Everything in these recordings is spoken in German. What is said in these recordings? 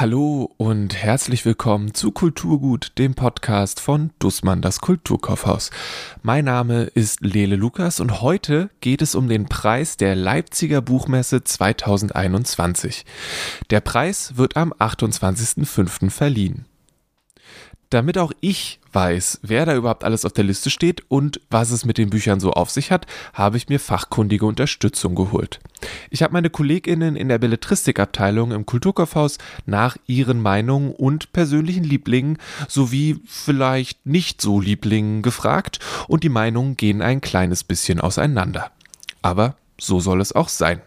Hallo und herzlich willkommen zu Kulturgut, dem Podcast von Dussmann, das Kulturkaufhaus. Mein Name ist Lele Lukas und heute geht es um den Preis der Leipziger Buchmesse 2021. Der Preis wird am 28.05. verliehen. Damit auch ich weiß, wer da überhaupt alles auf der Liste steht und was es mit den Büchern so auf sich hat, habe ich mir fachkundige Unterstützung geholt. Ich habe meine KollegInnen in der Belletristikabteilung im Kulturkaufhaus nach ihren Meinungen und persönlichen Lieblingen sowie vielleicht nicht so Lieblingen gefragt und die Meinungen gehen ein kleines bisschen auseinander. Aber so soll es auch sein.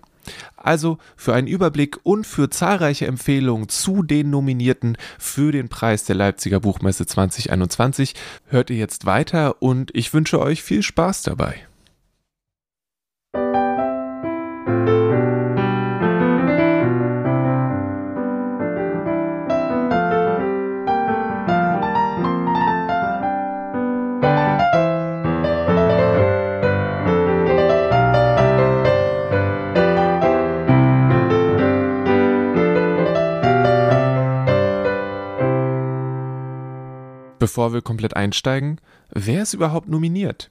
Also für einen Überblick und für zahlreiche Empfehlungen zu den Nominierten für den Preis der Leipziger Buchmesse 2021 hört ihr jetzt weiter und ich wünsche euch viel Spaß dabei. Bevor wir komplett einsteigen, wer ist überhaupt nominiert?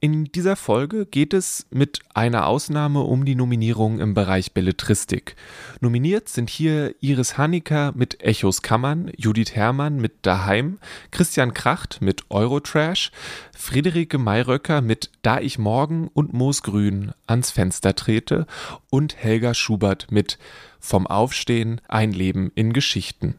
In dieser Folge geht es mit einer Ausnahme um die Nominierung im Bereich Belletristik. Nominiert sind hier Iris Hanecker mit Echos Kammern, Judith Herrmann mit Daheim, Christian Kracht mit Eurotrash, Friederike Mayröcker mit Da ich morgen und Moosgrün ans Fenster trete und Helga Schubert mit Vom Aufstehen ein Leben in Geschichten.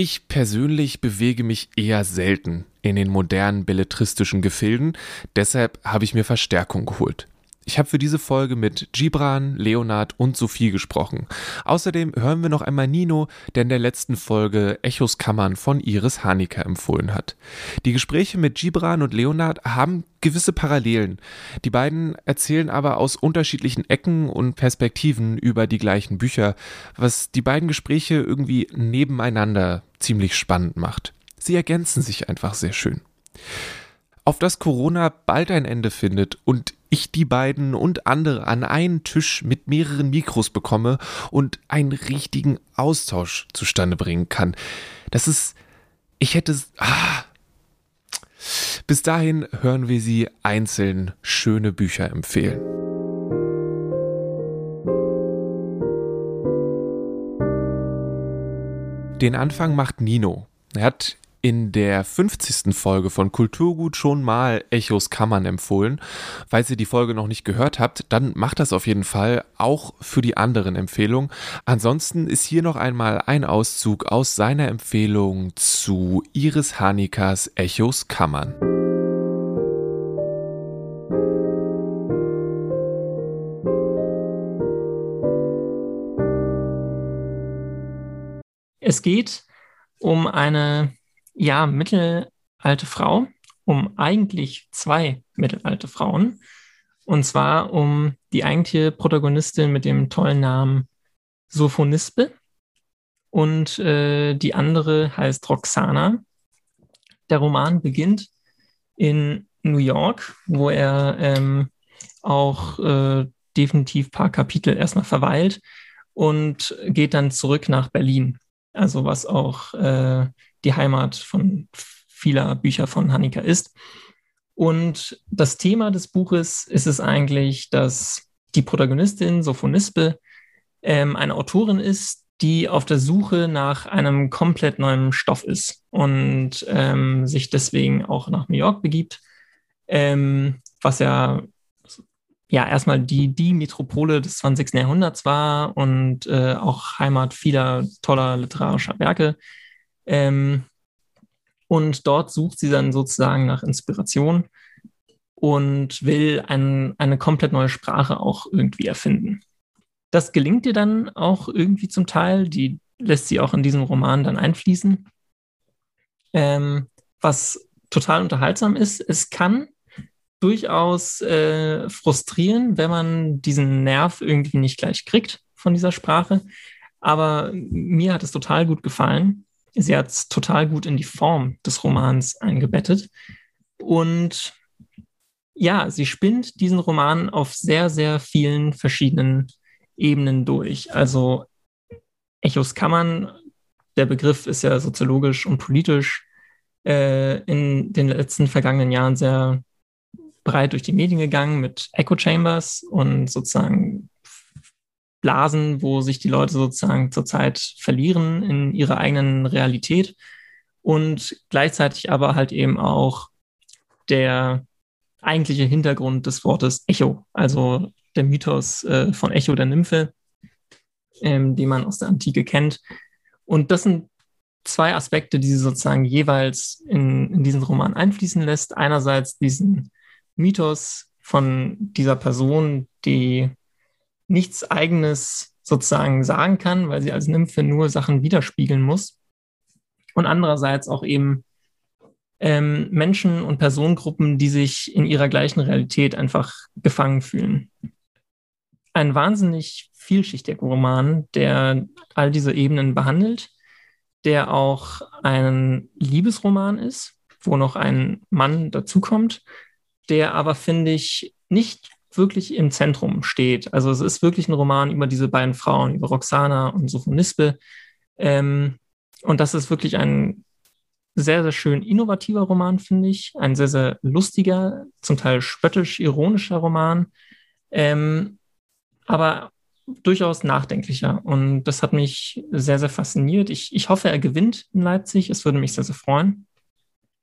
Ich persönlich bewege mich eher selten in den modernen belletristischen Gefilden, deshalb habe ich mir Verstärkung geholt. Ich habe für diese Folge mit Gibran, Leonard und Sophie gesprochen. Außerdem hören wir noch einmal Nino, der in der letzten Folge Echos Kammern von Iris Hanecker empfohlen hat. Die Gespräche mit Gibran und Leonard haben gewisse Parallelen. Die beiden erzählen aber aus unterschiedlichen Ecken und Perspektiven über die gleichen Bücher, was die beiden Gespräche irgendwie nebeneinander ziemlich spannend macht. Sie ergänzen sich einfach sehr schön. Auf dass Corona bald ein Ende findet und ich die beiden und andere an einen Tisch mit mehreren Mikros bekomme und einen richtigen Austausch zustande bringen kann. Das ist, ich hätte, ah. bis dahin hören wir sie einzeln schöne Bücher empfehlen. Den Anfang macht Nino. Er hat in der 50. Folge von Kulturgut schon mal Echos Kammern empfohlen. Falls ihr die Folge noch nicht gehört habt, dann macht das auf jeden Fall auch für die anderen Empfehlungen. Ansonsten ist hier noch einmal ein Auszug aus seiner Empfehlung zu Iris Hanikas Echos Kammern. Es geht um eine ja, mittelalte Frau, um eigentlich zwei mittelalte Frauen. Und zwar um die eigentliche Protagonistin mit dem tollen Namen Sophonispe. Und äh, die andere heißt Roxana. Der Roman beginnt in New York, wo er ähm, auch äh, definitiv ein paar Kapitel erstmal verweilt und geht dann zurück nach Berlin. Also was auch äh, die Heimat von vieler Bücher von Hanika ist. Und das Thema des Buches ist es eigentlich, dass die Protagonistin Sophonispe ähm, eine Autorin ist, die auf der Suche nach einem komplett neuen Stoff ist und ähm, sich deswegen auch nach New York begibt, ähm, was ja ja erstmal die, die Metropole des 20. Jahrhunderts war und äh, auch Heimat vieler toller literarischer Werke. Ähm, und dort sucht sie dann sozusagen nach Inspiration und will ein, eine komplett neue Sprache auch irgendwie erfinden. Das gelingt ihr dann auch irgendwie zum Teil. Die lässt sie auch in diesem Roman dann einfließen. Ähm, was total unterhaltsam ist, es kann durchaus äh, frustrieren, wenn man diesen Nerv irgendwie nicht gleich kriegt von dieser Sprache. Aber mir hat es total gut gefallen. Sie hat es total gut in die Form des Romans eingebettet. Und ja, sie spinnt diesen Roman auf sehr, sehr vielen verschiedenen Ebenen durch. Also Echos man, der Begriff ist ja soziologisch und politisch äh, in den letzten vergangenen Jahren sehr breit durch die Medien gegangen mit Echo Chambers und sozusagen Blasen, wo sich die Leute sozusagen zurzeit verlieren in ihrer eigenen Realität und gleichzeitig aber halt eben auch der eigentliche Hintergrund des Wortes Echo, also der Mythos äh, von Echo der Nymphe, ähm, den man aus der Antike kennt. Und das sind zwei Aspekte, die sie sozusagen jeweils in, in diesen Roman einfließen lässt. Einerseits diesen Mythos von dieser Person, die nichts eigenes sozusagen sagen kann, weil sie als Nymphe nur Sachen widerspiegeln muss. Und andererseits auch eben ähm, Menschen und Personengruppen, die sich in ihrer gleichen Realität einfach gefangen fühlen. Ein wahnsinnig vielschichtiger Roman, der all diese Ebenen behandelt, der auch ein Liebesroman ist, wo noch ein Mann dazukommt, der aber, finde ich, nicht wirklich im Zentrum steht. Also es ist wirklich ein Roman über diese beiden Frauen, über Roxana und Sophonispe. Ähm, und das ist wirklich ein sehr, sehr schön innovativer Roman, finde ich. Ein sehr, sehr lustiger, zum Teil spöttisch-ironischer Roman. Ähm, aber durchaus nachdenklicher. Und das hat mich sehr, sehr fasziniert. Ich, ich hoffe, er gewinnt in Leipzig. Es würde mich sehr, sehr freuen.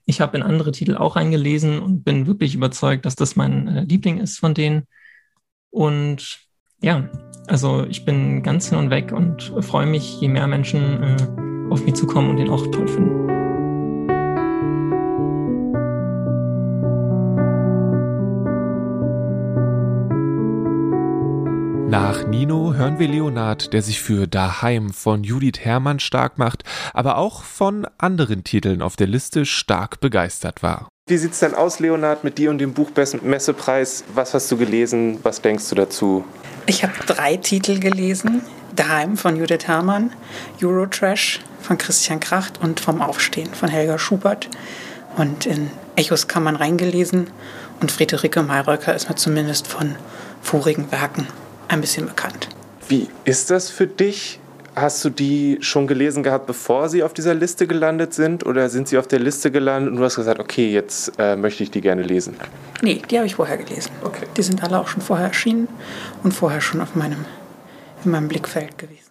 Ich habe in andere Titel auch eingelesen und bin wirklich überzeugt, dass das mein äh, Liebling ist von denen. Und ja, also ich bin ganz hin und weg und freue mich, je mehr Menschen äh, auf mich zukommen und den auch toll finden. Nach Nino hören wir Leonard, der sich für Daheim von Judith Herrmann stark macht, aber auch von anderen Titeln auf der Liste stark begeistert war. Wie sieht's denn aus, Leonard, mit dir und dem Buchmessepreis? Was hast du gelesen? Was denkst du dazu? Ich habe drei Titel gelesen. Daheim von Judith Herrmann, Eurotrash von Christian Kracht und Vom Aufstehen von Helga Schubert. Und in Echos kann man reingelesen. Und Friederike Mayröcker ist mir zumindest von vorigen Werken ein bisschen bekannt. Wie ist das für dich? Hast du die schon gelesen gehabt, bevor sie auf dieser Liste gelandet sind? Oder sind sie auf der Liste gelandet und du hast gesagt, okay, jetzt äh, möchte ich die gerne lesen? Nee, die habe ich vorher gelesen. Okay. Die sind alle auch schon vorher erschienen und vorher schon auf meinem, in meinem Blickfeld gewesen.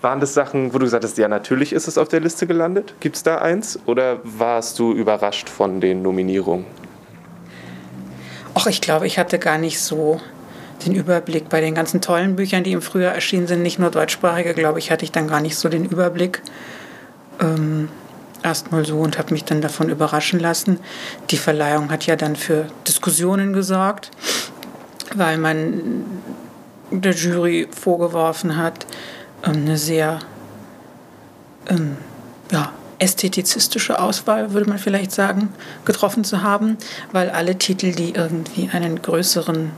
Waren das Sachen, wo du gesagt hast, ja, natürlich ist es auf der Liste gelandet? Gibt es da eins? Oder warst du überrascht von den Nominierungen? Ach, ich glaube, ich hatte gar nicht so den Überblick bei den ganzen tollen Büchern, die im Frühjahr erschienen sind, nicht nur deutschsprachige, glaube ich, hatte ich dann gar nicht so den Überblick. Ähm, Erstmal so und habe mich dann davon überraschen lassen. Die Verleihung hat ja dann für Diskussionen gesorgt, weil man der Jury vorgeworfen hat, ähm, eine sehr ähm, ja, ästhetizistische Auswahl, würde man vielleicht sagen, getroffen zu haben, weil alle Titel, die irgendwie einen größeren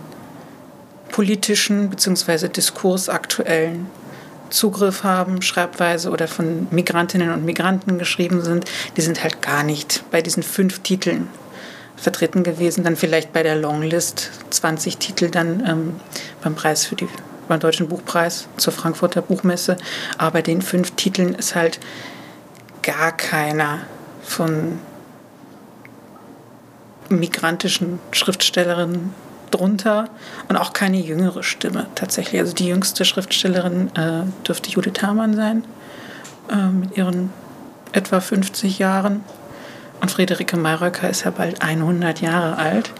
politischen bzw. diskursaktuellen Zugriff haben, Schreibweise oder von Migrantinnen und Migranten geschrieben sind, die sind halt gar nicht bei diesen fünf Titeln vertreten gewesen. Dann vielleicht bei der Longlist 20 Titel dann ähm, beim Preis für die beim Deutschen Buchpreis zur Frankfurter Buchmesse. Aber bei den fünf Titeln ist halt gar keiner von migrantischen Schriftstellerinnen drunter und auch keine jüngere Stimme tatsächlich. Also die jüngste Schriftstellerin äh, dürfte Judith Herrmann sein, äh, mit ihren etwa 50 Jahren. Und Friederike Mayröcker ist ja bald 100 Jahre alt.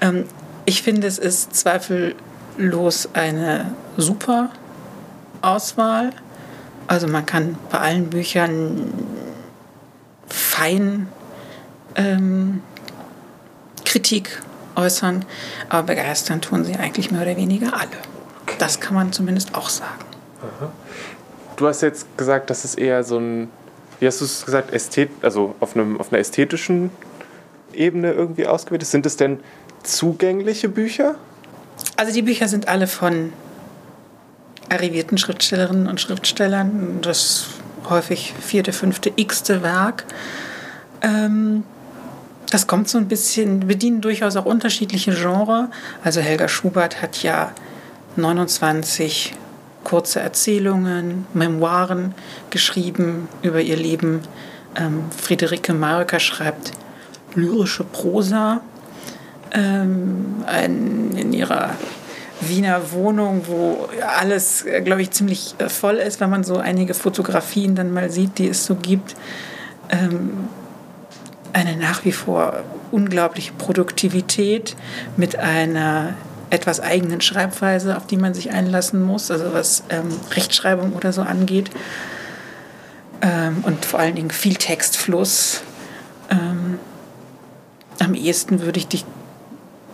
Ähm, ich finde, es ist zweifellos eine super Auswahl. Also man kann bei allen Büchern fein ähm, Kritik äußern, aber begeistern tun sie eigentlich mehr oder weniger alle. Das kann man zumindest auch sagen. Du hast jetzt gesagt, dass es eher so ein, wie hast du es gesagt, Ästhet, also auf, einem, auf einer ästhetischen Ebene irgendwie ausgewählt ist. Sind es denn zugängliche Bücher? Also die Bücher sind alle von arrivierten Schriftstellerinnen und Schriftstellern. Das häufig vierte, fünfte, x-te Werk. Ähm, das kommt so ein bisschen, bedienen durchaus auch unterschiedliche Genres. Also Helga Schubert hat ja 29 kurze Erzählungen, Memoiren geschrieben über ihr Leben. Ähm, Friederike Marker schreibt lyrische Prosa ähm, in ihrer Wiener Wohnung, wo alles, glaube ich, ziemlich äh, voll ist, wenn man so einige Fotografien dann mal sieht, die es so gibt. Ähm, eine nach wie vor unglaubliche Produktivität mit einer etwas eigenen Schreibweise, auf die man sich einlassen muss, also was ähm, Rechtschreibung oder so angeht. Ähm, und vor allen Dingen viel Textfluss. Ähm, am ehesten würde ich dich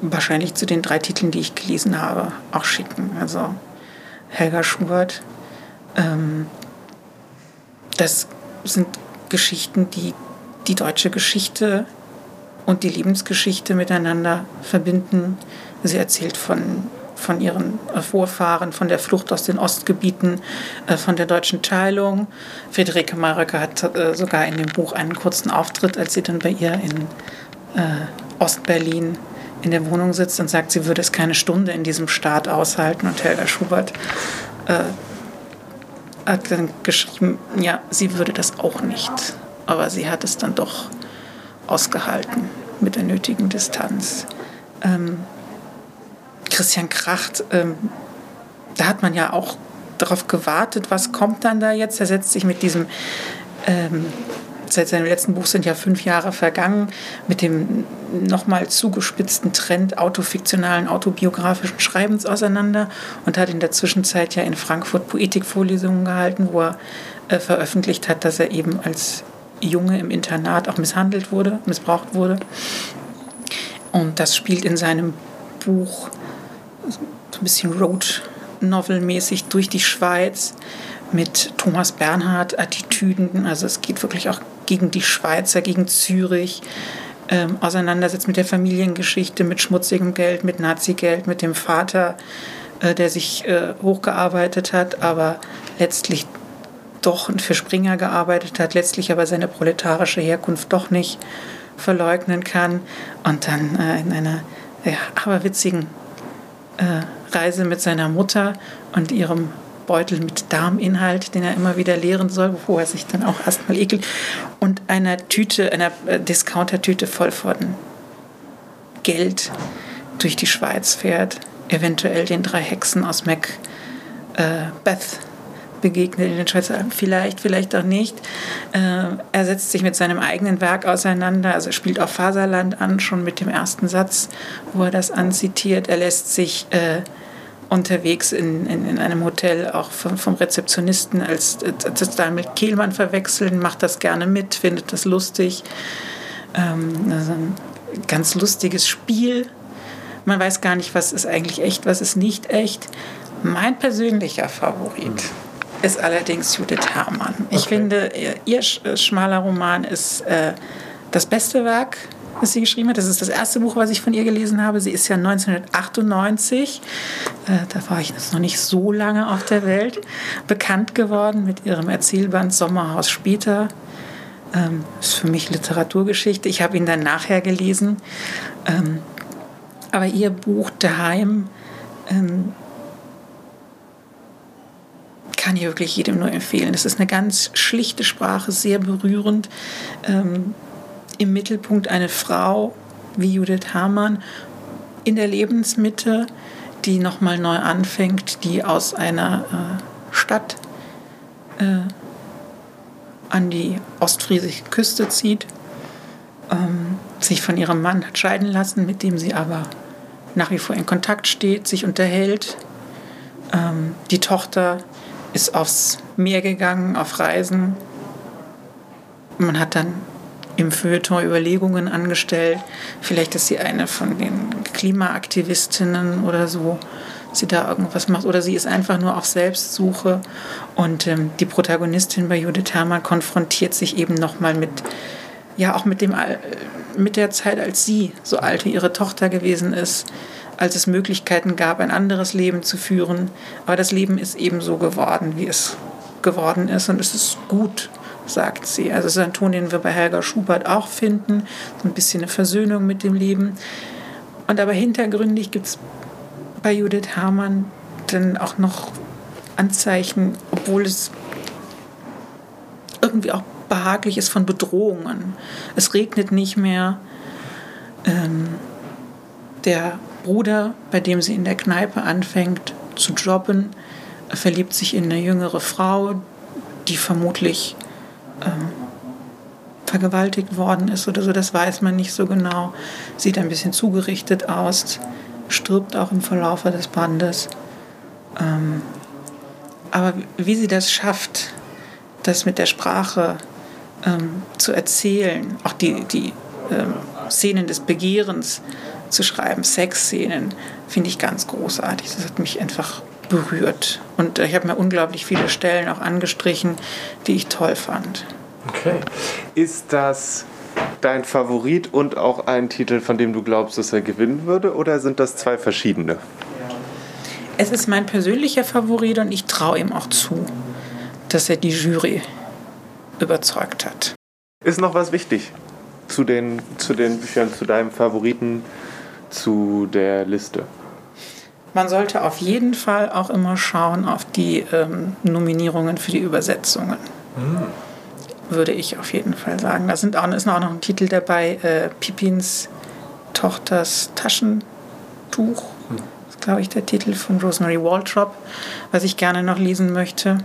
wahrscheinlich zu den drei Titeln, die ich gelesen habe, auch schicken. Also Helga Schubert. Ähm, das sind Geschichten, die die deutsche Geschichte und die Lebensgeschichte miteinander verbinden. Sie erzählt von, von ihren Vorfahren, von der Flucht aus den Ostgebieten, äh, von der deutschen Teilung. Friederike Mareke hat äh, sogar in dem Buch einen kurzen Auftritt, als sie dann bei ihr in äh, Ostberlin in der Wohnung sitzt und sagt, sie würde es keine Stunde in diesem Staat aushalten. Und Helga Schubert äh, hat dann geschrieben, ja, sie würde das auch nicht. Aber sie hat es dann doch ausgehalten mit der nötigen Distanz. Ähm, Christian Kracht, ähm, da hat man ja auch darauf gewartet, was kommt dann da jetzt. Er setzt sich mit diesem ähm, seit seinem letzten Buch sind ja fünf Jahre vergangen, mit dem nochmal zugespitzten Trend autofiktionalen, autobiografischen Schreibens auseinander und hat in der Zwischenzeit ja in Frankfurt Poetikvorlesungen gehalten, wo er äh, veröffentlicht hat, dass er eben als Junge im Internat auch misshandelt wurde, missbraucht wurde. Und das spielt in seinem Buch so ein bisschen Road Novel-mäßig durch die Schweiz mit Thomas Bernhard Attitüden. Also es geht wirklich auch gegen die Schweizer, gegen Zürich, ähm, auseinandersetzt mit der Familiengeschichte, mit schmutzigem Geld, mit Nazi-Geld, mit dem Vater, äh, der sich äh, hochgearbeitet hat, aber letztlich doch für Springer gearbeitet hat, letztlich aber seine proletarische Herkunft doch nicht verleugnen kann. Und dann äh, in einer ja, aberwitzigen äh, Reise mit seiner Mutter und ihrem Beutel mit Darminhalt, den er immer wieder leeren soll, bevor er sich dann auch erstmal ekelt, und einer Tüte, einer äh, Discounter-Tüte voll von Geld durch die Schweiz fährt, eventuell den drei Hexen aus Macbeth äh, begegnet in den Schweizer Alpen. Vielleicht, vielleicht auch nicht. Äh, er setzt sich mit seinem eigenen Werk auseinander, also spielt auf Faserland an, schon mit dem ersten Satz, wo er das anzitiert. Er lässt sich äh, unterwegs in, in, in, einem Hotel auch vom, vom Rezeptionisten als, als, als mit Kehlmann verwechseln, macht das gerne mit, findet das lustig. Ähm, also ein ganz lustiges Spiel. Man weiß gar nicht, was ist eigentlich echt, was ist nicht echt. Mein persönlicher Favorit ist allerdings Judith Herrmann. Ich okay. finde, ihr schmaler Roman ist äh, das beste Werk was sie geschrieben hat. Das ist das erste Buch, was ich von ihr gelesen habe. Sie ist ja 1998, äh, da war ich jetzt noch nicht so lange auf der Welt, bekannt geworden mit ihrem Erzählband Sommerhaus später. Ähm, ist für mich Literaturgeschichte. Ich habe ihn dann nachher gelesen. Ähm, aber ihr Buch Daheim ähm, kann ich wirklich jedem nur empfehlen. Es ist eine ganz schlichte Sprache, sehr berührend. Ähm, im Mittelpunkt eine Frau wie Judith Hamann in der Lebensmitte, die nochmal neu anfängt, die aus einer äh, Stadt äh, an die ostfriesische Küste zieht, ähm, sich von ihrem Mann hat scheiden lassen, mit dem sie aber nach wie vor in Kontakt steht, sich unterhält. Ähm, die Tochter ist aufs Meer gegangen, auf Reisen. Man hat dann im Feuilleton Überlegungen angestellt. Vielleicht ist sie eine von den Klimaaktivistinnen oder so, sie da irgendwas macht. Oder sie ist einfach nur auf Selbstsuche. Und ähm, die Protagonistin bei Judith Herrmann konfrontiert sich eben nochmal mit, ja, auch mit, dem, mit der Zeit, als sie so alt wie ihre Tochter gewesen ist als es Möglichkeiten gab, ein anderes Leben zu führen. Aber das Leben ist eben so geworden, wie es geworden ist. Und es ist gut sagt sie. Also es ist ein Ton, den wir bei Helga Schubert auch finden. So ein bisschen eine Versöhnung mit dem Leben. Und aber hintergründig gibt es bei Judith Herrmann dann auch noch Anzeichen, obwohl es irgendwie auch behaglich ist von Bedrohungen. Es regnet nicht mehr. Ähm, der Bruder, bei dem sie in der Kneipe anfängt zu jobben, verliebt sich in eine jüngere Frau, die vermutlich ähm, vergewaltigt worden ist oder so. Das weiß man nicht so genau. Sieht ein bisschen zugerichtet aus, stirbt auch im Verlauf des Bandes. Ähm, aber wie sie das schafft, das mit der Sprache ähm, zu erzählen, auch die, die ähm, Szenen des Begehrens zu schreiben, Sexszenen, finde ich ganz großartig. Das hat mich einfach berührt. Und ich habe mir unglaublich viele Stellen auch angestrichen, die ich toll fand. Okay. Ist das dein Favorit und auch ein Titel, von dem du glaubst, dass er gewinnen würde, oder sind das zwei verschiedene? Es ist mein persönlicher Favorit und ich traue ihm auch zu, dass er die Jury überzeugt hat. Ist noch was wichtig zu den, zu den Büchern, zu deinem Favoriten, zu der Liste? Man sollte auf jeden Fall auch immer schauen auf die ähm, Nominierungen für die Übersetzungen. Mhm. Würde ich auf jeden Fall sagen. Da sind auch, ist auch noch ein Titel dabei, äh, Pippins Tochters Taschentuch. Mhm. Das ist, glaube ich, der Titel von Rosemary Waldrop, was ich gerne noch lesen möchte.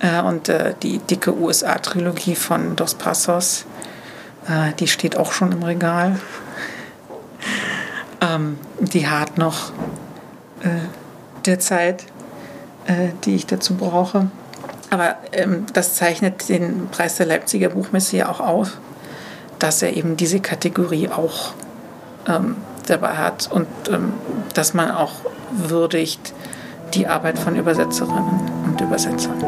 Äh, und äh, die dicke USA-Trilogie von Dos Passos, äh, die steht auch schon im Regal. Ähm, die hat noch äh, der Zeit, äh, die ich dazu brauche. Aber ähm, das zeichnet den Preis der Leipziger Buchmesse ja auch auf, dass er eben diese Kategorie auch ähm, dabei hat und ähm, dass man auch würdigt die Arbeit von Übersetzerinnen und Übersetzern.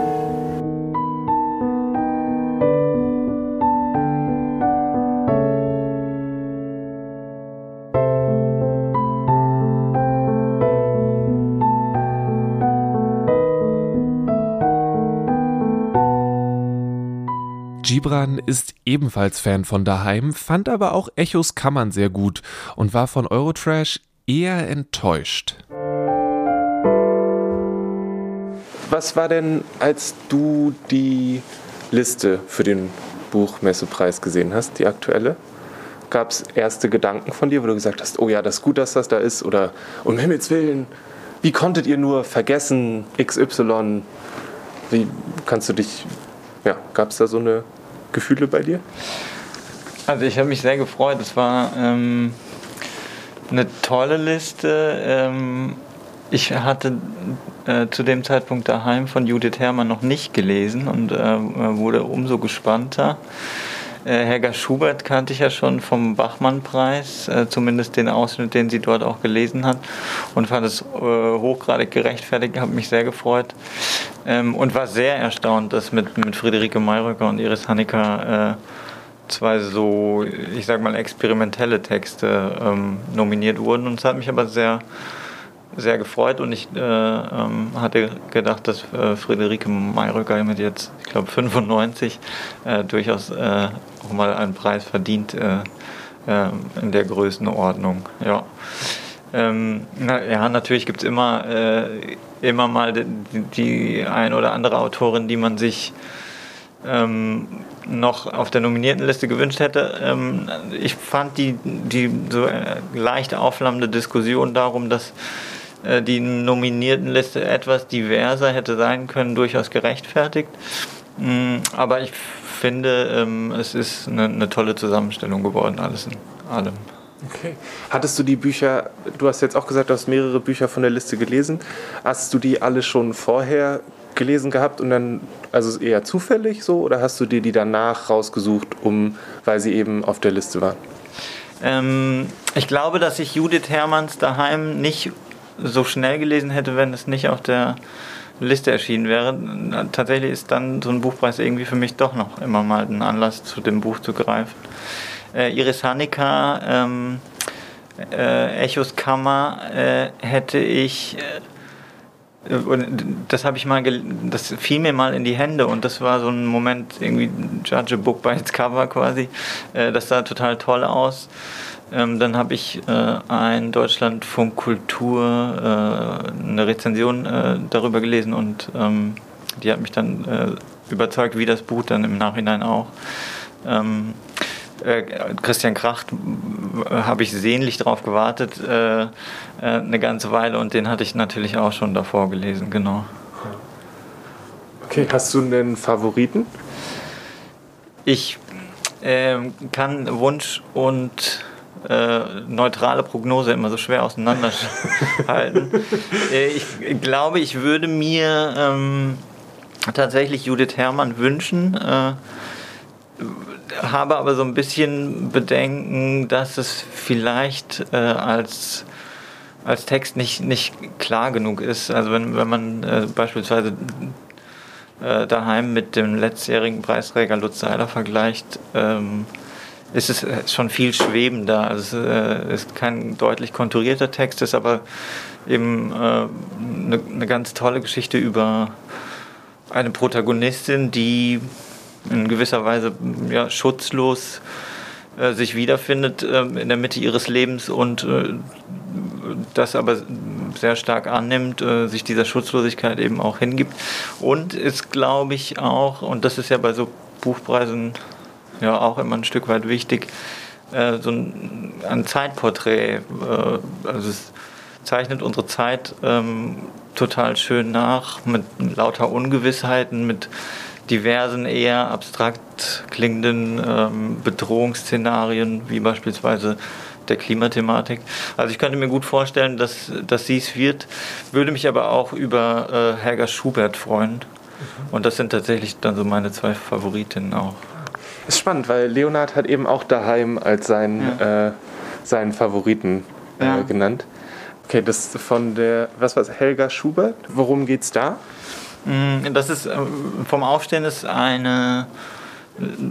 Gibran ist ebenfalls Fan von daheim, fand aber auch Echos Kammern sehr gut und war von Eurotrash eher enttäuscht. Was war denn, als du die Liste für den Buchmessepreis gesehen hast, die aktuelle? Gab es erste Gedanken von dir, wo du gesagt hast, oh ja, das ist gut, dass das da ist? Oder um Himmels Willen, wie konntet ihr nur vergessen XY? Wie kannst du dich, ja, gab es da so eine Gefühle bei dir? Also ich habe mich sehr gefreut. Es war ähm, eine tolle Liste. Ähm, ich hatte äh, zu dem Zeitpunkt daheim von Judith Herrmann noch nicht gelesen und äh, wurde umso gespannter. Äh, Helga Schubert kannte ich ja schon vom Bachmann-Preis, äh, zumindest den Ausschnitt, den sie dort auch gelesen hat und fand es äh, hochgradig gerechtfertigt, habe mich sehr gefreut ähm, und war sehr erstaunt, dass mit, mit Friederike Mayröcker und Iris Hanecker äh, zwei so, ich sag mal, experimentelle Texte ähm, nominiert wurden und es hat mich aber sehr sehr gefreut und ich äh, ähm, hatte gedacht, dass äh, Friederike Mayröcker mit jetzt, ich glaube, 95 äh, durchaus äh, auch mal einen Preis verdient äh, in der Größenordnung. Ja. Ähm, na, ja, natürlich gibt es immer, immer mal die, die, ein oder andere Autorin, die man sich ähm, noch auf der nominierten Liste gewünscht hätte. Ähm, ich fand die, die so leicht aufflammende Diskussion darum, dass äh, die Nominiertenliste etwas diverser hätte sein können, durchaus gerechtfertigt. Mm, aber ich finde, ähm, es ist eine, eine tolle Zusammenstellung geworden, alles in allem. Okay. Hattest du die Bücher, du hast jetzt auch gesagt, du hast mehrere Bücher von der Liste gelesen. Hast du die alle schon vorher gelesen gehabt und dann, also eher zufällig so, oder hast du dir die danach rausgesucht, um, weil sie eben auf der Liste waren? Ähm, ich glaube, dass ich Judith Hermanns daheim nicht so schnell gelesen hätte, wenn es nicht auf der Liste erschienen wäre. Tatsächlich ist dann so ein Buchpreis irgendwie für mich doch noch immer mal ein Anlass, zu dem Buch zu greifen. Äh, Iris Hanika, ähm, äh, Echos Kammer äh, hätte ich äh, das habe ich mal, das fiel mir mal in die Hände und das war so ein Moment, irgendwie Judge a Book by its Cover quasi. Äh, das sah total toll aus. Ähm, dann habe ich äh, ein Deutschlandfunk Kultur, eine Rezension darüber gelesen und ähm, die hat mich dann überzeugt, wie das Buch dann im Nachhinein auch. Ähm, äh, Christian Kracht habe ich sehnlich darauf gewartet, äh, eine ganze Weile und den hatte ich natürlich auch schon davor gelesen, genau. Okay, hast du einen Favoriten? Ich ähm, kann Wunsch und äh, neutrale Prognose immer so schwer auseinanderhalten. äh, ich glaube, ich würde mir ähm, tatsächlich Judith Herrmann wünschen. Äh, habe aber so ein bisschen Bedenken, dass es vielleicht äh, als, als Text nicht, nicht klar genug ist. Also wenn, wenn man äh, beispielsweise äh, daheim mit dem letztjährigen Preisträger Lutz Seiler vergleicht, ähm, ist es äh, schon viel schwebender. Also es äh, ist kein deutlich konturierter Text, ist aber eben eine, äh, eine ganz tolle Geschichte über eine Protagonistin, die in gewisser Weise ja, schutzlos äh, sich wiederfindet äh, in der Mitte ihres Lebens und äh, das aber sehr stark annimmt, äh, sich dieser Schutzlosigkeit eben auch hingibt. Und ist, glaube ich, auch, und das ist ja bei so Buchpreisen ja auch immer ein Stück weit wichtig, äh, so ein, ein Zeitporträt. Äh, also es zeichnet unsere Zeit ähm, total schön nach, mit lauter Ungewissheiten, mit diversen eher abstrakt klingenden ähm, Bedrohungsszenarien, wie beispielsweise der Klimathematik. Also ich könnte mir gut vorstellen, dass, dass sie es wird, würde mich aber auch über äh, Helga Schubert freuen. Und das sind tatsächlich dann so meine zwei Favoritinnen auch. Ist spannend, weil Leonard hat eben auch daheim als seinen, ja. äh, seinen Favoriten äh, ja. genannt. Okay, das von der, was war es, Helga Schubert? Worum geht's da? Mm, das ist äh, vom Aufstehen ist eine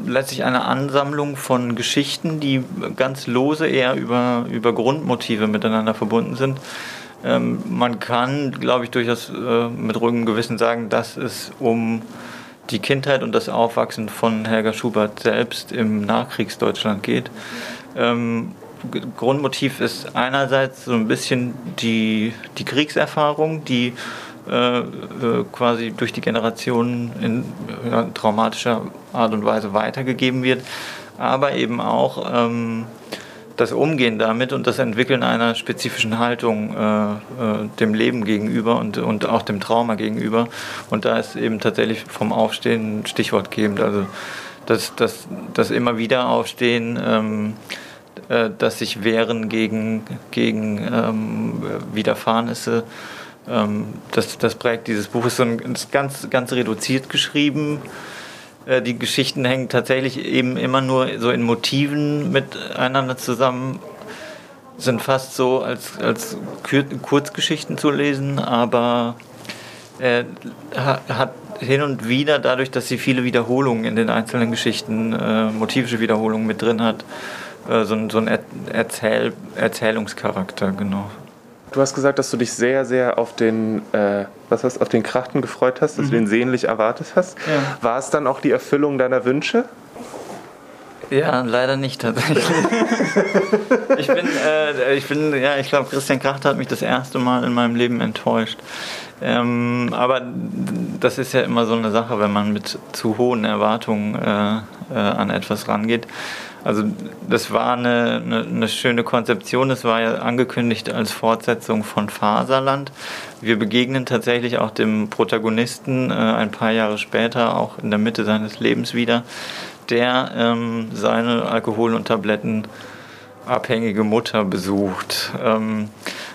letztlich eine Ansammlung von Geschichten, die ganz lose eher über, über Grundmotive miteinander verbunden sind. Ähm, man kann, glaube ich, durchaus äh, mit ruhigem Gewissen sagen, dass es um die Kindheit und das Aufwachsen von Helga Schubert selbst im Nachkriegsdeutschland geht. Ähm, Grundmotiv ist einerseits so ein bisschen die, die Kriegserfahrung, die äh, äh, quasi durch die Generationen in ja, traumatischer Art und Weise weitergegeben wird, aber eben auch ähm, das Umgehen damit und das Entwickeln einer spezifischen Haltung äh, äh, dem Leben gegenüber und, und auch dem Trauma gegenüber. Und da ist eben tatsächlich vom Aufstehen ein Stichwort gebend. Also das, das, das immer wieder Aufstehen, ähm, äh, das sich wehren gegen, gegen ähm, Widerfahrnisse ähm, das, das prägt dieses Buch. Ist, ganz, ganz reduziert geschrieben. Äh, die Geschichten hängen tatsächlich eben immer nur so in Motiven miteinander zusammen. Sind fast so als, als Kurzgeschichten zu lesen, aber er hat hin und wieder, dadurch, dass sie viele Wiederholungen in den einzelnen Geschichten, äh, motivische Wiederholungen mit drin hat, äh, so, so einen Erzähl Erzählungscharakter, genau. Du hast gesagt, dass du dich sehr, sehr auf den, äh, was hast, auf den Krachten gefreut hast, dass mhm. du den sehnlich erwartet hast. Ja. War es dann auch die Erfüllung deiner Wünsche? Ja, leider nicht tatsächlich. ich bin, äh, ich bin, ja, ich glaube, Christian Kracht hat mich das erste Mal in meinem Leben enttäuscht. Ähm, aber das ist ja immer so eine Sache, wenn man mit zu hohen Erwartungen äh, äh, an etwas rangeht. Also das war eine, eine, eine, schöne Konzeption. Es war ja angekündigt als Fortsetzung von Faserland. Wir begegnen tatsächlich auch dem Protagonisten äh, ein paar Jahre später, auch in der Mitte seines Lebens wieder, der ähm, seine Alkohol- und Tablettenabhängige Mutter besucht. Ähm,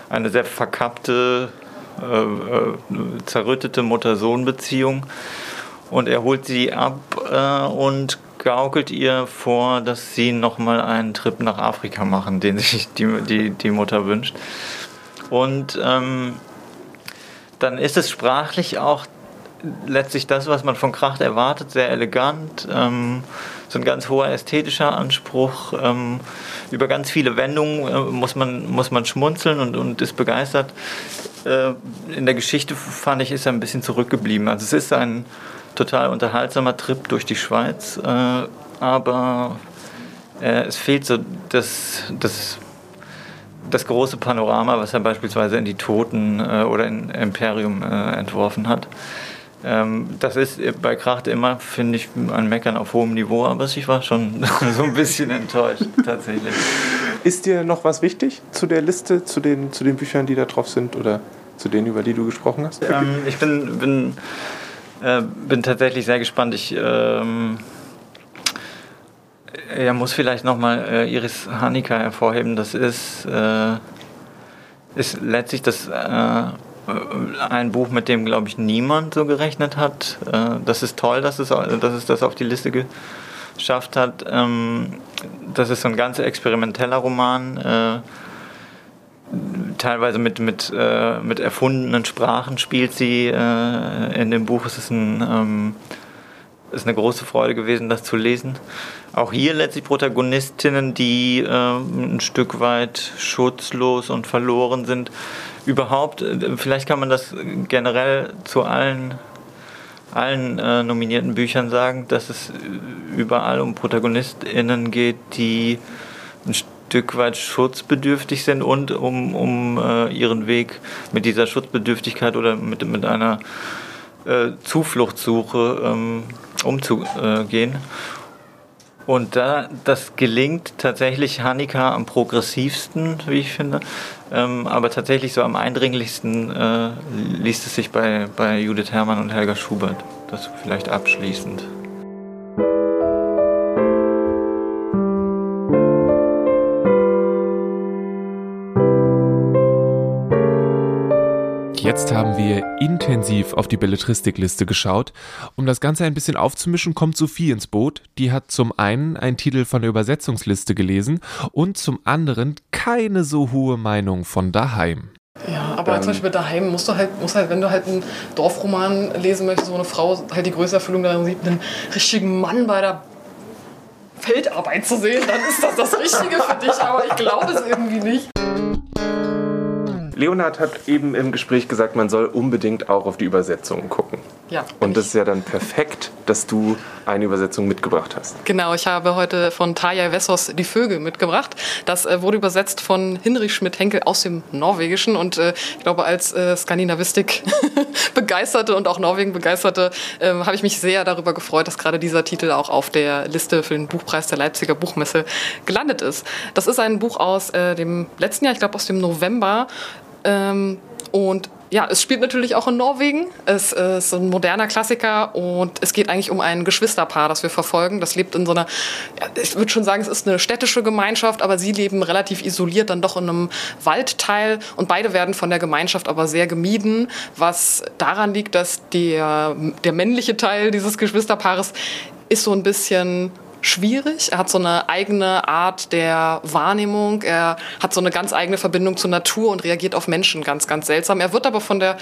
eine sehr verkappte, äh, äh, zerrüttete Mutter-Sohn-Beziehung. Und er holt sie ab äh, und gaukelt ihr vor, dass sie nochmal einen Trip nach Afrika machen, den sich die, die, die Mutter wünscht. Und ähm, dann ist es sprachlich auch letztlich das, was man von Kracht erwartet, sehr elegant, ähm, so ein ganz hoher ästhetischer Anspruch. Ähm, über ganz viele Wendungen äh, muss, man, muss man schmunzeln und, und ist begeistert. Äh, in der Geschichte fand ich, ist er ein bisschen zurückgeblieben. Also es ist ein total unterhaltsamer Trip durch die Schweiz, äh, aber äh, es fehlt so das, das, das große Panorama, was er beispielsweise in Die Toten äh, oder in Imperium äh, entworfen hat. Ähm, das ist bei Kracht immer, finde ich, ein Meckern auf hohem Niveau, aber ich war schon so ein bisschen enttäuscht, tatsächlich. Ist dir noch was wichtig zu der Liste, zu den, zu den Büchern, die da drauf sind oder zu denen, über die du gesprochen hast? Ähm, ich bin, bin, äh, bin tatsächlich sehr gespannt. Ich ähm, ja, muss vielleicht nochmal äh, Iris Hanika hervorheben. Das ist, äh, ist letztlich das. Äh, ein Buch, mit dem, glaube ich, niemand so gerechnet hat. Äh, das ist toll, dass es, dass es das auf die Liste geschafft hat. Ähm, das ist so ein ganz experimenteller Roman, teilweise mit, mit, äh, mit erfundenen Sprachen spielt sie in dem Buch. Es ist, ein, ähm, ist eine große Freude gewesen, das zu lesen. Auch hier letztlich Protagonistinnen, die ein Stück weit schutzlos und verloren sind überhaupt, äh, vielleicht kann man das generell zu allen, allen äh, nominierten Büchern sagen, dass es überall um ProtagonistInnen geht, die ein Stück weit schutzbedürftig sind und um, um äh, ihren Weg mit dieser Schutzbedürftigkeit oder mit, mit einer äh, Zufluchtssuche ähm, umzugehen. Und da, das gelingt tatsächlich Hanika am progressivsten, wie ich finde. Ähm, aber tatsächlich so am eindringlichsten äh, liest es sich bei, bei Judith Herrmann und Helga Schubert. Das vielleicht abschließend. Jetzt haben wir intensiv auf die Belletristikliste geschaut. Um das Ganze ein bisschen aufzumischen, kommt Sophie ins Boot. Die hat zum einen einen Titel von der Übersetzungsliste gelesen und zum anderen keine so hohe Meinung von daheim. Ja, aber ähm, zum Beispiel daheim musst du halt, musst halt, wenn du halt einen Dorfroman lesen möchtest, wo eine Frau halt die größte Erfüllung darin sieht, einen richtigen Mann bei der Feldarbeit zu sehen, dann ist das das Richtige für dich, aber ich glaube es irgendwie nicht. Leonhard hat eben im Gespräch gesagt, man soll unbedingt auch auf die Übersetzungen gucken. Ja. Und das ist ja dann perfekt, dass du eine Übersetzung mitgebracht hast. Genau, ich habe heute von Taja Wessos Die Vögel mitgebracht. Das äh, wurde übersetzt von Hinrich Schmidt-Henkel aus dem Norwegischen und äh, ich glaube, als äh, Skandinavistik-Begeisterte und auch Norwegen-Begeisterte äh, habe ich mich sehr darüber gefreut, dass gerade dieser Titel auch auf der Liste für den Buchpreis der Leipziger Buchmesse gelandet ist. Das ist ein Buch aus äh, dem letzten Jahr, ich glaube aus dem November. Ähm, und ja, es spielt natürlich auch in Norwegen. Es ist ein moderner Klassiker und es geht eigentlich um ein Geschwisterpaar, das wir verfolgen. Das lebt in so einer, ich würde schon sagen, es ist eine städtische Gemeinschaft, aber sie leben relativ isoliert dann doch in einem Waldteil und beide werden von der Gemeinschaft aber sehr gemieden, was daran liegt, dass der, der männliche Teil dieses Geschwisterpaares ist so ein bisschen schwierig. Er hat so eine eigene Art der Wahrnehmung. Er hat so eine ganz eigene Verbindung zur Natur und reagiert auf Menschen ganz, ganz seltsam. Er wird aber von der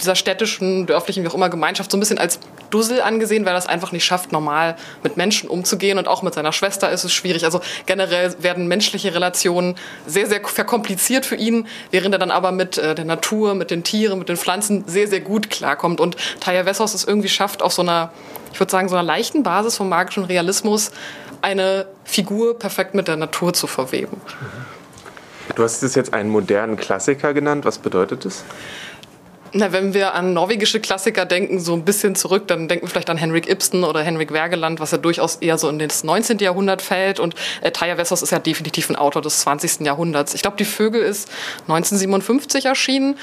dieser städtischen, dörflichen, wie auch immer Gemeinschaft so ein bisschen als Dussel angesehen, weil er es einfach nicht schafft, normal mit Menschen umzugehen und auch mit seiner Schwester ist es schwierig. Also generell werden menschliche Relationen sehr, sehr verkompliziert für ihn, während er dann aber mit äh, der Natur, mit den Tieren, mit den Pflanzen sehr, sehr gut klarkommt. Und Taya Wessos es irgendwie schafft, auf so einer ich würde sagen, so einer leichten Basis vom magischen Realismus eine Figur perfekt mit der Natur zu verweben. Du hast es jetzt einen modernen Klassiker genannt. Was bedeutet das? Na, wenn wir an norwegische Klassiker denken, so ein bisschen zurück, dann denken wir vielleicht an Henrik Ibsen oder Henrik Wergeland, was ja durchaus eher so in das 19. Jahrhundert fällt. Und äh, Taya Wessos ist ja definitiv ein Autor des 20. Jahrhunderts. Ich glaube, Die Vögel ist 1957 erschienen.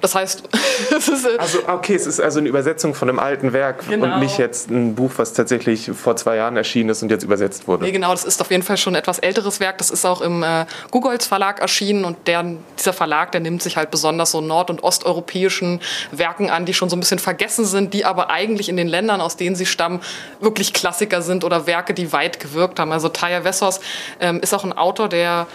Das heißt, es ist. Äh, also, okay, es ist also eine Übersetzung von einem alten Werk genau. und nicht jetzt ein Buch, was tatsächlich vor zwei Jahren erschienen ist und jetzt übersetzt wurde. Nee, genau, das ist auf jeden Fall schon ein etwas älteres Werk. Das ist auch im äh, Gugolz Verlag erschienen und der, dieser Verlag, der nimmt sich halt besonders so nord- und osteuropäischen klassischen Werken an, die schon so ein bisschen vergessen sind, die aber eigentlich in den Ländern, aus denen sie stammen, wirklich Klassiker sind oder Werke, die weit gewirkt haben. Also Taya Wessos ähm, ist auch ein Autor, der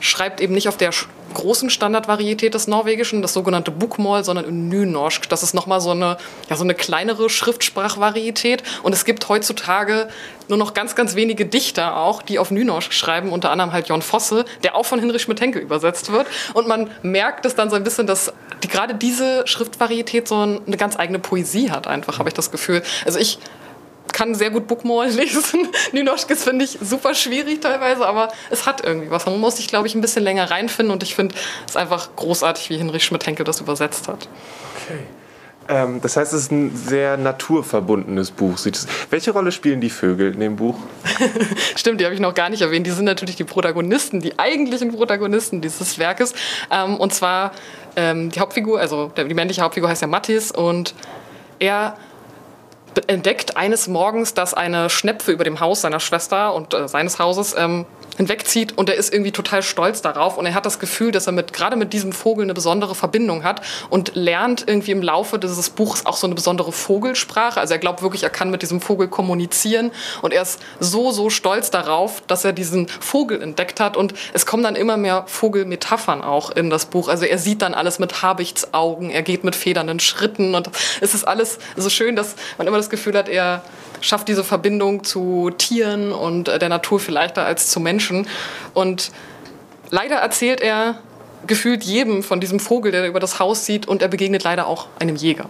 schreibt eben nicht auf der großen Standardvarietät des Norwegischen, das sogenannte Bokmål, sondern in Nynorsk. Das ist nochmal so eine, ja, so eine kleinere Schriftsprachvarietät. Und es gibt heutzutage nur noch ganz, ganz wenige Dichter auch, die auf Nynorsk schreiben, unter anderem halt Jon Fosse, der auch von Hinrich Schmidt-Henke übersetzt wird. Und man merkt es dann so ein bisschen, dass die, gerade diese Schriftvarietät so eine ganz eigene Poesie hat, einfach, habe ich das Gefühl. Also ich kann sehr gut Bookmall lesen. Ninoschkes finde ich super schwierig teilweise, aber es hat irgendwie was. Man muss sich, glaube ich, ein bisschen länger reinfinden und ich finde es einfach großartig, wie Hinrich Schmidt-Henkel das übersetzt hat. Okay. Ähm, das heißt, es ist ein sehr naturverbundenes Buch. Welche Rolle spielen die Vögel in dem Buch? Stimmt, die habe ich noch gar nicht erwähnt. Die sind natürlich die Protagonisten, die eigentlichen Protagonisten dieses Werkes. Ähm, und zwar ähm, die Hauptfigur, also die männliche Hauptfigur heißt ja Mattis und er entdeckt eines Morgens, dass eine Schnepfe über dem Haus seiner Schwester und äh, seines Hauses ähm, hinwegzieht und er ist irgendwie total stolz darauf und er hat das Gefühl, dass er mit, gerade mit diesem Vogel eine besondere Verbindung hat und lernt irgendwie im Laufe dieses Buches auch so eine besondere Vogelsprache. Also er glaubt wirklich, er kann mit diesem Vogel kommunizieren und er ist so, so stolz darauf, dass er diesen Vogel entdeckt hat und es kommen dann immer mehr Vogelmetaphern auch in das Buch. Also er sieht dann alles mit Habichtsaugen, er geht mit federnden Schritten und es ist alles so schön, dass man immer das Gefühl hat, er schafft diese Verbindung zu Tieren und äh, der Natur viel leichter als zu Menschen. Und leider erzählt er gefühlt jedem von diesem Vogel, der über das Haus sieht, und er begegnet leider auch einem Jäger.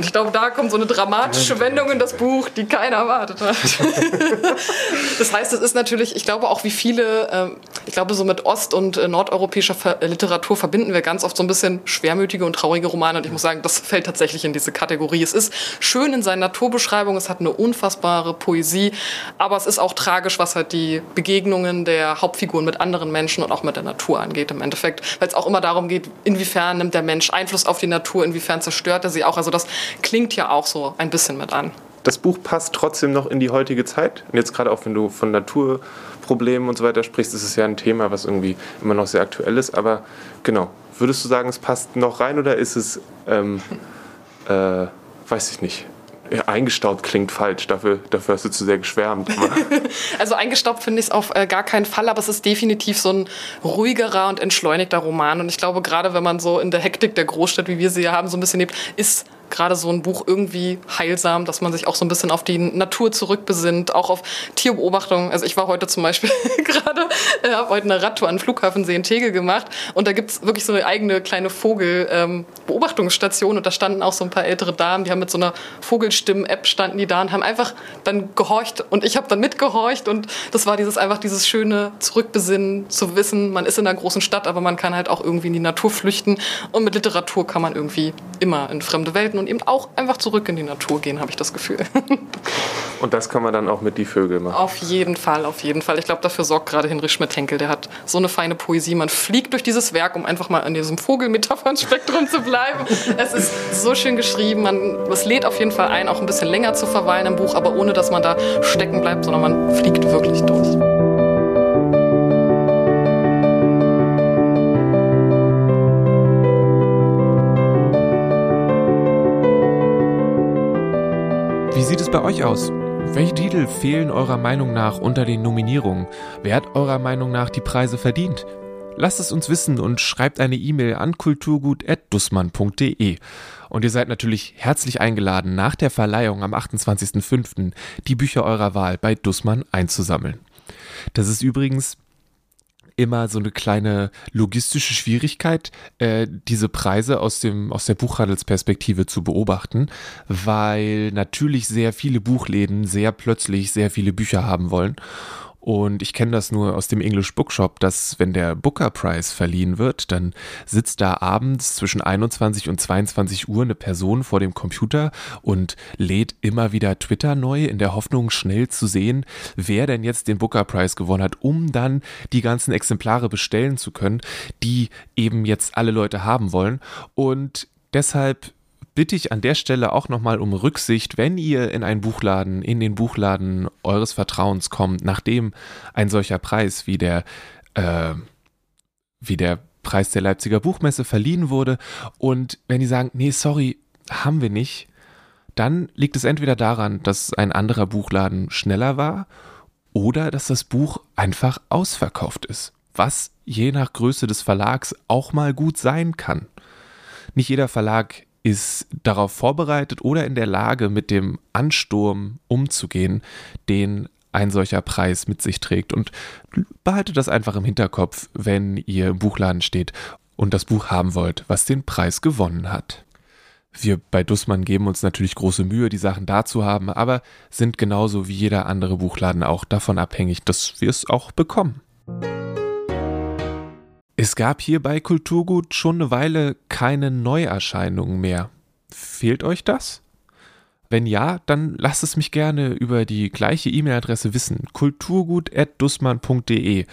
Und ich glaube, da kommt so eine dramatische Wendung in das Buch, die keiner erwartet hat. das heißt, es ist natürlich, ich glaube auch wie viele, ähm, ich glaube so mit ost- und äh, nordeuropäischer Literatur verbinden wir ganz oft so ein bisschen schwermütige und traurige Romane. Und ich muss sagen, das fällt tatsächlich in diese Kategorie. Es ist schön in seinen Naturbeschreibungen, es hat eine unfassbare Poesie, aber es ist auch tragisch, was halt die Begegnungen der Hauptfiguren mit anderen Menschen und auch mit der Natur angeht im Endeffekt. Weil es auch immer darum geht, inwiefern nimmt der Mensch Einfluss auf die Natur, inwiefern zerstört er sie auch. Also das klingt ja auch so ein bisschen mit an. Das Buch passt trotzdem noch in die heutige Zeit. Und jetzt gerade auch, wenn du von Naturproblemen und so weiter sprichst, ist es ja ein Thema, was irgendwie immer noch sehr aktuell ist. Aber genau, würdest du sagen, es passt noch rein oder ist es, ähm, äh, weiß ich nicht, ja, eingestaubt klingt falsch, dafür, dafür hast du zu sehr geschwärmt. also eingestaubt finde ich es auf äh, gar keinen Fall, aber es ist definitiv so ein ruhigerer und entschleunigter Roman. Und ich glaube, gerade wenn man so in der Hektik der Großstadt, wie wir sie hier haben, so ein bisschen lebt, ist gerade so ein Buch irgendwie heilsam, dass man sich auch so ein bisschen auf die Natur zurückbesinnt, auch auf Tierbeobachtung. Also ich war heute zum Beispiel gerade, äh, habe heute eine Radtour an den Flughafen See in Tegel gemacht und da gibt es wirklich so eine eigene kleine Vogelbeobachtungsstation ähm, und da standen auch so ein paar ältere Damen, die haben mit so einer Vogelstimmen-App standen die da und haben einfach dann gehorcht und ich habe dann mitgehorcht und das war dieses einfach dieses schöne Zurückbesinnen, zu wissen, man ist in einer großen Stadt, aber man kann halt auch irgendwie in die Natur flüchten und mit Literatur kann man irgendwie immer in fremde Welten und eben auch einfach zurück in die Natur gehen, habe ich das Gefühl. Und das kann man dann auch mit die Vögel machen. Auf jeden Fall, auf jeden Fall. Ich glaube, dafür sorgt gerade Hinrich Schmidt-Henkel. Der hat so eine feine Poesie. Man fliegt durch dieses Werk, um einfach mal in diesem Vogelmetaphernspektrum zu bleiben. Es ist so schön geschrieben. Man, es lädt auf jeden Fall ein, auch ein bisschen länger zu verweilen im Buch, aber ohne, dass man da stecken bleibt, sondern man fliegt wirklich durch. Bei euch aus? Welche Titel fehlen eurer Meinung nach unter den Nominierungen? Wer hat eurer Meinung nach die Preise verdient? Lasst es uns wissen und schreibt eine E-Mail an kulturgut.dussmann.de. Und ihr seid natürlich herzlich eingeladen, nach der Verleihung am 28.05. die Bücher eurer Wahl bei Dussmann einzusammeln. Das ist übrigens immer so eine kleine logistische Schwierigkeit, äh, diese Preise aus, dem, aus der Buchhandelsperspektive zu beobachten, weil natürlich sehr viele Buchläden sehr plötzlich sehr viele Bücher haben wollen. Und ich kenne das nur aus dem English Bookshop, dass wenn der Booker Prize verliehen wird, dann sitzt da abends zwischen 21 und 22 Uhr eine Person vor dem Computer und lädt immer wieder Twitter neu in der Hoffnung, schnell zu sehen, wer denn jetzt den Booker Prize gewonnen hat, um dann die ganzen Exemplare bestellen zu können, die eben jetzt alle Leute haben wollen. Und deshalb bitte ich an der Stelle auch nochmal um Rücksicht, wenn ihr in einen Buchladen, in den Buchladen eures Vertrauens kommt, nachdem ein solcher Preis wie der, äh, wie der Preis der Leipziger Buchmesse verliehen wurde und wenn die sagen, nee, sorry, haben wir nicht, dann liegt es entweder daran, dass ein anderer Buchladen schneller war oder dass das Buch einfach ausverkauft ist, was je nach Größe des Verlags auch mal gut sein kann. Nicht jeder Verlag ist darauf vorbereitet oder in der Lage, mit dem Ansturm umzugehen, den ein solcher Preis mit sich trägt. Und behaltet das einfach im Hinterkopf, wenn ihr im Buchladen steht und das Buch haben wollt, was den Preis gewonnen hat. Wir bei Dussmann geben uns natürlich große Mühe, die Sachen da zu haben, aber sind genauso wie jeder andere Buchladen auch davon abhängig, dass wir es auch bekommen. Es gab hier bei Kulturgut schon eine Weile keine Neuerscheinungen mehr. Fehlt euch das? Wenn ja, dann lasst es mich gerne über die gleiche E-Mail-Adresse wissen: kulturgut.dussmann.de.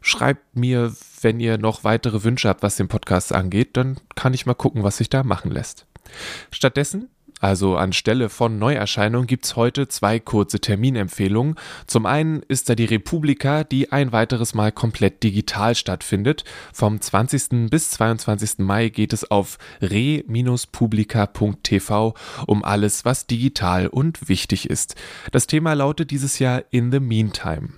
Schreibt mir, wenn ihr noch weitere Wünsche habt, was den Podcast angeht, dann kann ich mal gucken, was sich da machen lässt. Stattdessen also anstelle von Neuerscheinungen gibt's heute zwei kurze Terminempfehlungen. Zum einen ist da die Republika, die ein weiteres Mal komplett digital stattfindet. Vom 20. bis 22. Mai geht es auf re-publika.tv um alles, was digital und wichtig ist. Das Thema lautet dieses Jahr In the Meantime.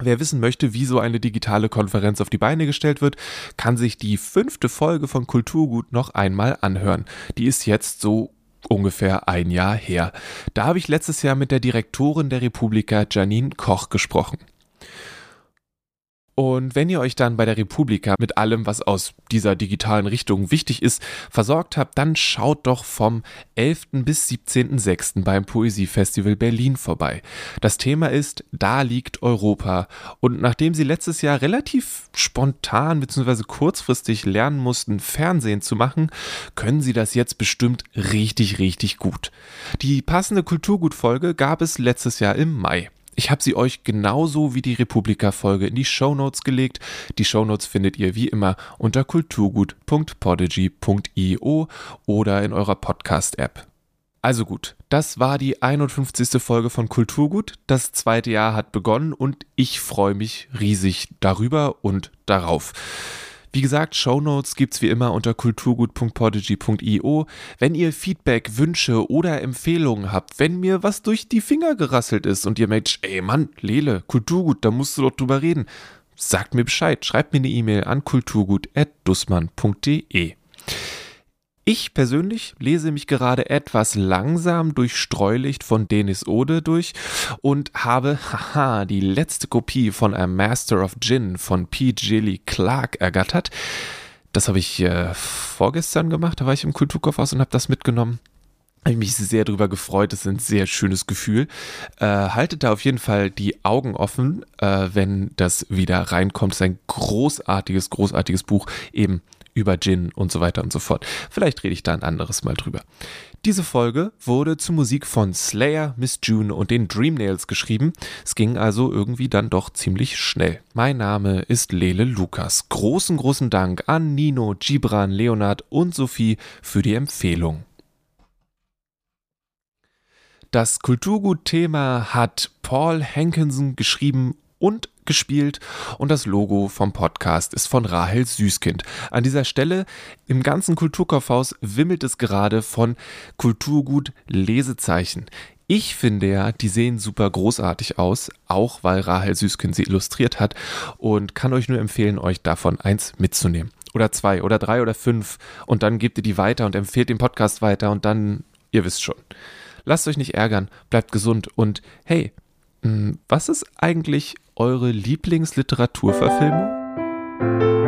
Wer wissen möchte, wie so eine digitale Konferenz auf die Beine gestellt wird, kann sich die fünfte Folge von Kulturgut noch einmal anhören. Die ist jetzt so ungefähr ein Jahr her. Da habe ich letztes Jahr mit der Direktorin der Republika Janine Koch gesprochen. Und wenn ihr euch dann bei der Republika mit allem, was aus dieser digitalen Richtung wichtig ist, versorgt habt, dann schaut doch vom 11. bis 17.06. beim Poesiefestival Berlin vorbei. Das Thema ist Da liegt Europa. Und nachdem sie letztes Jahr relativ spontan bzw. kurzfristig lernen mussten, Fernsehen zu machen, können sie das jetzt bestimmt richtig, richtig gut. Die passende Kulturgutfolge gab es letztes Jahr im Mai. Ich habe sie euch genauso wie die Republika-Folge in die Shownotes gelegt. Die Shownotes findet ihr wie immer unter kulturgut.podigy.io oder in eurer Podcast-App. Also gut, das war die 51. Folge von Kulturgut. Das zweite Jahr hat begonnen und ich freue mich riesig darüber und darauf. Wie gesagt, Shownotes gibt's wie immer unter kulturgut.podigy.io. Wenn ihr Feedback, Wünsche oder Empfehlungen habt, wenn mir was durch die Finger gerasselt ist und ihr merkt, ey Mann, Lele, Kulturgut, da musst du doch drüber reden, sagt mir Bescheid, schreibt mir eine E-Mail an kulturgut.dussmann.de. Ich persönlich lese mich gerade etwas langsam durch Streulicht von Denis Ode durch und habe, haha, die letzte Kopie von A Master of Gin von P. Gilly Clark ergattert. Das habe ich äh, vorgestern gemacht, da war ich im Kulturkaufhaus und habe das mitgenommen. Habe ich mich sehr darüber gefreut, das ist ein sehr schönes Gefühl. Äh, haltet da auf jeden Fall die Augen offen, äh, wenn das wieder reinkommt. Es ist ein großartiges, großartiges Buch, eben über Gin und so weiter und so fort. Vielleicht rede ich da ein anderes Mal drüber. Diese Folge wurde zur Musik von Slayer, Miss June und den Dreamnails geschrieben. Es ging also irgendwie dann doch ziemlich schnell. Mein Name ist Lele Lukas. Großen, großen Dank an Nino, Gibran, Leonard und Sophie für die Empfehlung. Das Kulturgut-Thema hat Paul Hankinson geschrieben und gespielt und das Logo vom Podcast ist von Rahel Süßkind. An dieser Stelle im ganzen Kulturkaufhaus wimmelt es gerade von Kulturgut Lesezeichen. Ich finde ja, die sehen super großartig aus, auch weil Rahel Süßkind sie illustriert hat und kann euch nur empfehlen, euch davon eins mitzunehmen. Oder zwei oder drei oder fünf und dann gebt ihr die weiter und empfehlt den Podcast weiter und dann, ihr wisst schon. Lasst euch nicht ärgern, bleibt gesund und hey, hm, was ist eigentlich eure Lieblingsliteraturverfilmung?